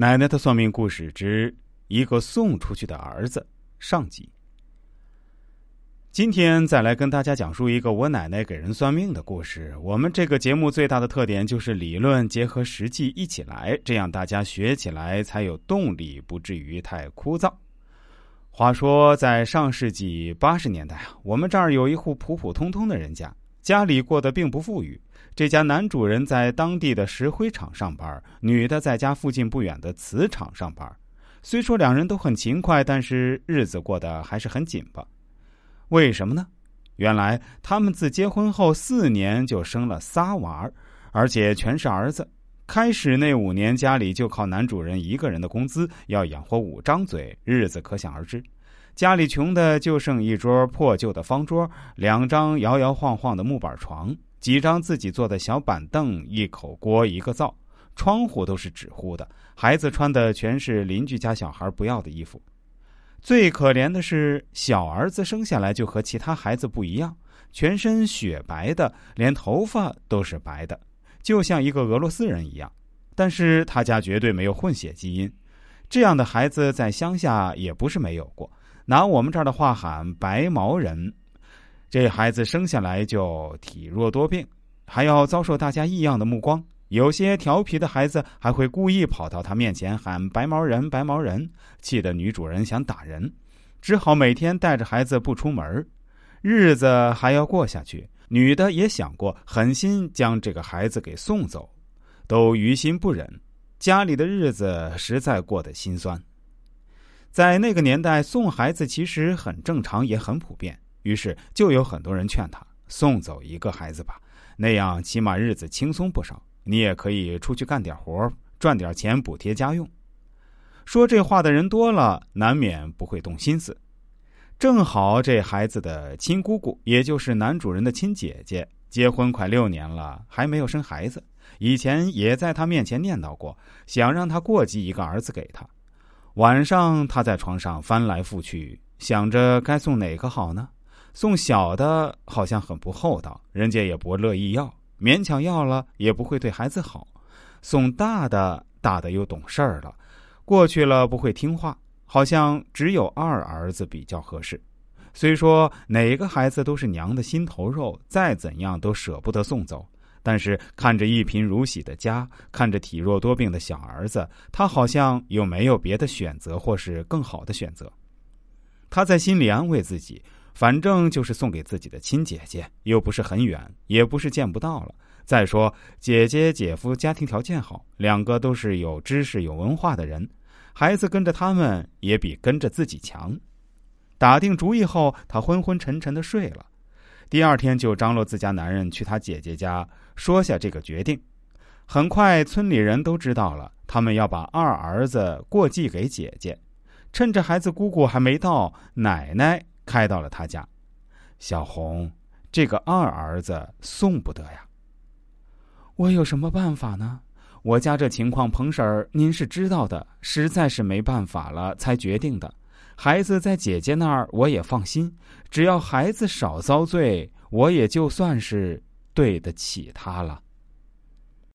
奶奶的算命故事之一个送出去的儿子上集。今天再来跟大家讲述一个我奶奶给人算命的故事。我们这个节目最大的特点就是理论结合实际一起来，这样大家学起来才有动力，不至于太枯燥。话说，在上世纪八十年代啊，我们这儿有一户普普通通的人家，家里过得并不富裕。这家男主人在当地的石灰厂上班，女的在家附近不远的瓷厂上班。虽说两人都很勤快，但是日子过得还是很紧巴。为什么呢？原来他们自结婚后四年就生了仨娃而且全是儿子。开始那五年，家里就靠男主人一个人的工资要养活五张嘴，日子可想而知。家里穷的就剩一桌破旧的方桌，两张摇摇晃晃的木板床。几张自己做的小板凳，一口锅，一个灶，窗户都是纸糊的。孩子穿的全是邻居家小孩不要的衣服。最可怜的是，小儿子生下来就和其他孩子不一样，全身雪白的，连头发都是白的，就像一个俄罗斯人一样。但是他家绝对没有混血基因，这样的孩子在乡下也不是没有过。拿我们这儿的话喊“白毛人”。这孩子生下来就体弱多病，还要遭受大家异样的目光。有些调皮的孩子还会故意跑到他面前喊“白毛人，白毛人”，气得女主人想打人，只好每天带着孩子不出门日子还要过下去。女的也想过狠心将这个孩子给送走，都于心不忍。家里的日子实在过得心酸。在那个年代，送孩子其实很正常，也很普遍。于是就有很多人劝他送走一个孩子吧，那样起码日子轻松不少。你也可以出去干点活，赚点钱补贴家用。说这话的人多了，难免不会动心思。正好这孩子的亲姑姑，也就是男主人的亲姐姐，结婚快六年了，还没有生孩子。以前也在他面前念叨过，想让他过继一个儿子给他。晚上他在床上翻来覆去，想着该送哪个好呢？送小的好像很不厚道，人家也不乐意要，勉强要了也不会对孩子好。送大的，大的又懂事儿了，过去了不会听话，好像只有二儿子比较合适。虽说哪个孩子都是娘的心头肉，再怎样都舍不得送走，但是看着一贫如洗的家，看着体弱多病的小儿子，他好像又没有别的选择，或是更好的选择。他在心里安慰自己。反正就是送给自己的亲姐姐，又不是很远，也不是见不到了。再说姐姐姐夫家庭条件好，两个都是有知识、有文化的人，孩子跟着他们也比跟着自己强。打定主意后，他昏昏沉沉的睡了。第二天就张罗自家男人去他姐姐家说下这个决定。很快村里人都知道了，他们要把二儿子过继给姐姐。趁着孩子姑姑还没到，奶奶。开到了他家，小红，这个二儿子送不得呀。我有什么办法呢？我家这情况，彭婶儿您是知道的，实在是没办法了才决定的。孩子在姐姐那儿，我也放心。只要孩子少遭罪，我也就算是对得起他了。